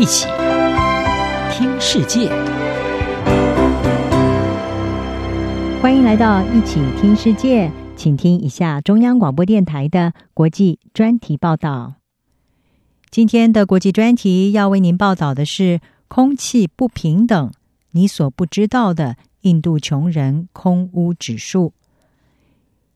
一起听世界，欢迎来到一起听世界，请听一下中央广播电台的国际专题报道。今天的国际专题要为您报道的是空气不平等，你所不知道的印度穷人空屋指数。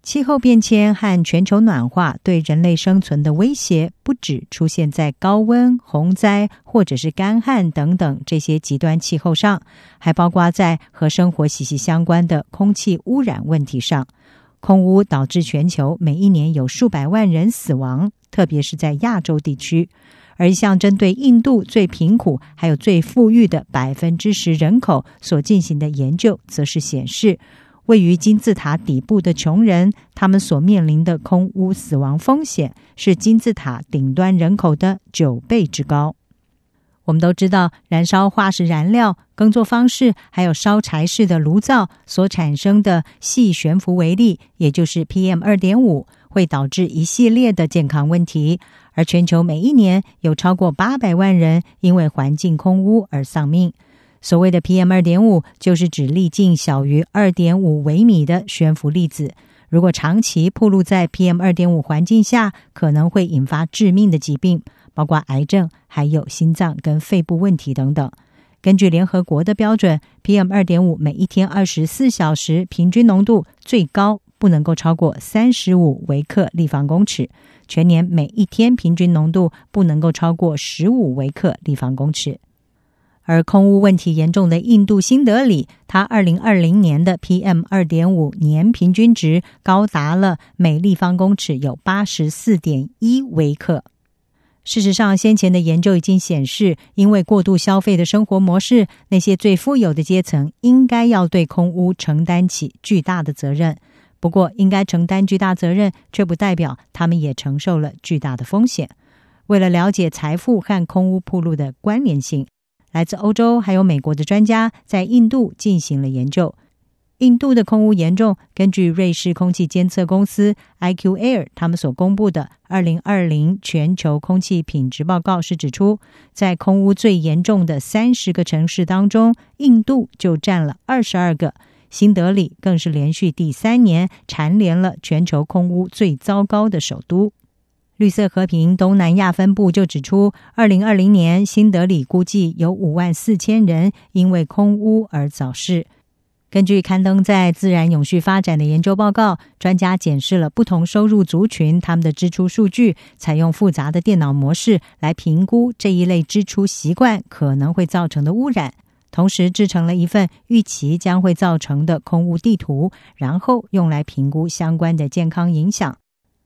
气候变迁和全球暖化对人类生存的威胁，不止出现在高温、洪灾或者是干旱等等这些极端气候上，还包括在和生活息息相关的空气污染问题上。空污导致全球每一年有数百万人死亡，特别是在亚洲地区。而一项针对印度最贫苦还有最富裕的百分之十人口所进行的研究，则是显示，位于金字塔底部的穷人，他们所面临的空屋死亡风险是金字塔顶端人口的九倍之高。我们都知道，燃烧化石燃料、耕作方式，还有烧柴式的炉灶所产生的细悬浮微粒，也就是 PM 二点五，会导致一系列的健康问题。而全球每一年有超过八百万人因为环境空污而丧命。所谓的 PM 二点五，就是指粒径小于二点五微米的悬浮粒子。如果长期暴露在 PM 二点五环境下，可能会引发致命的疾病，包括癌症，还有心脏跟肺部问题等等。根据联合国的标准，PM 二点五每一天二十四小时平均浓度最高不能够超过三十五微克立方公尺，全年每一天平均浓度不能够超过十五微克立方公尺。而空污问题严重的印度新德里，它二零二零年的 PM 二点五年平均值高达了每立方公尺有八十四点一微克。事实上，先前的研究已经显示，因为过度消费的生活模式，那些最富有的阶层应该要对空污承担起巨大的责任。不过，应该承担巨大责任，却不代表他们也承受了巨大的风险。为了了解财富和空污暴露的关联性。来自欧洲还有美国的专家在印度进行了研究。印度的空污严重，根据瑞士空气监测公司 IQ Air 他们所公布的二零二零全球空气品质报告是指出，在空污最严重的三十个城市当中，印度就占了二十二个，新德里更是连续第三年蝉联了全球空污最糟糕的首都。绿色和平东南亚分部就指出，二零二零年新德里估计有五万四千人因为空污而早逝。根据刊登在《自然永续发展》的研究报告，专家检视了不同收入族群他们的支出数据，采用复杂的电脑模式来评估这一类支出习惯可能会造成的污染，同时制成了一份预期将会造成的空污地图，然后用来评估相关的健康影响。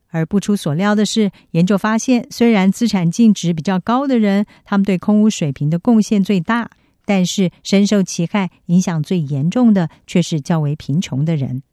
而不出所料的是，研究发现，虽然资产净值比较高的人，他们对空污水平的贡献最大，但是深受其害、影响最严重的却是较为贫穷的人。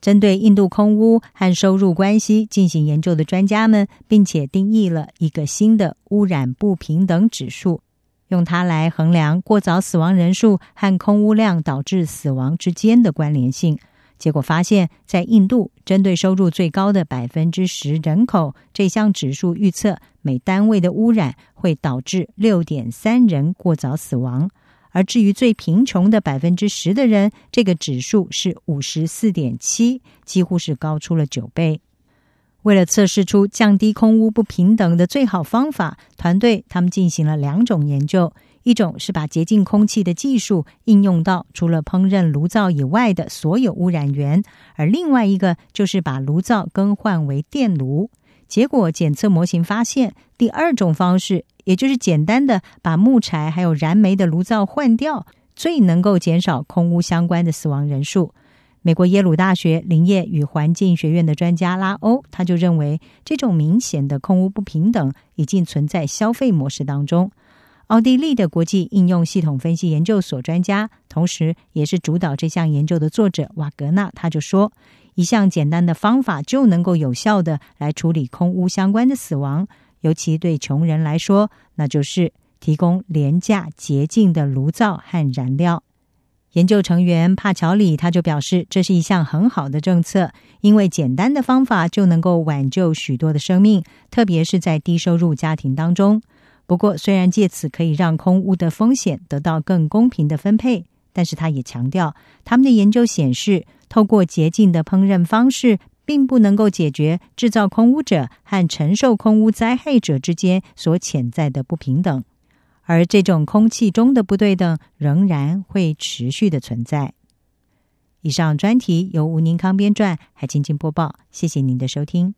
针对印度空污和收入关系进行研究的专家们，并且定义了一个新的污染不平等指数，用它来衡量过早死亡人数和空污量导致死亡之间的关联性。结果发现，在印度，针对收入最高的百分之十人口，这项指数预测每单位的污染会导致六点三人过早死亡；而至于最贫穷的百分之十的人，这个指数是五十四点七，几乎是高出了九倍。为了测试出降低空污不平等的最好方法，团队他们进行了两种研究。一种是把洁净空气的技术应用到除了烹饪炉灶以外的所有污染源，而另外一个就是把炉灶更换为电炉。结果检测模型发现，第二种方式，也就是简单的把木柴还有燃煤的炉灶换掉，最能够减少空污相关的死亡人数。美国耶鲁大学林业与环境学院的专家拉欧，他就认为，这种明显的空污不平等已经存在消费模式当中。奥地利的国际应用系统分析研究所专家，同时也是主导这项研究的作者瓦格纳，他就说：“一项简单的方法就能够有效的来处理空污相关的死亡，尤其对穷人来说，那就是提供廉价洁净的炉灶和燃料。”研究成员帕乔里他就表示，这是一项很好的政策，因为简单的方法就能够挽救许多的生命，特别是在低收入家庭当中。不过，虽然借此可以让空污的风险得到更公平的分配，但是他也强调，他们的研究显示，透过洁净的烹饪方式，并不能够解决制造空污者和承受空污灾害者之间所潜在的不平等，而这种空气中的不对等仍然会持续的存在。以上专题由吴宁康编撰，还静静播报，谢谢您的收听。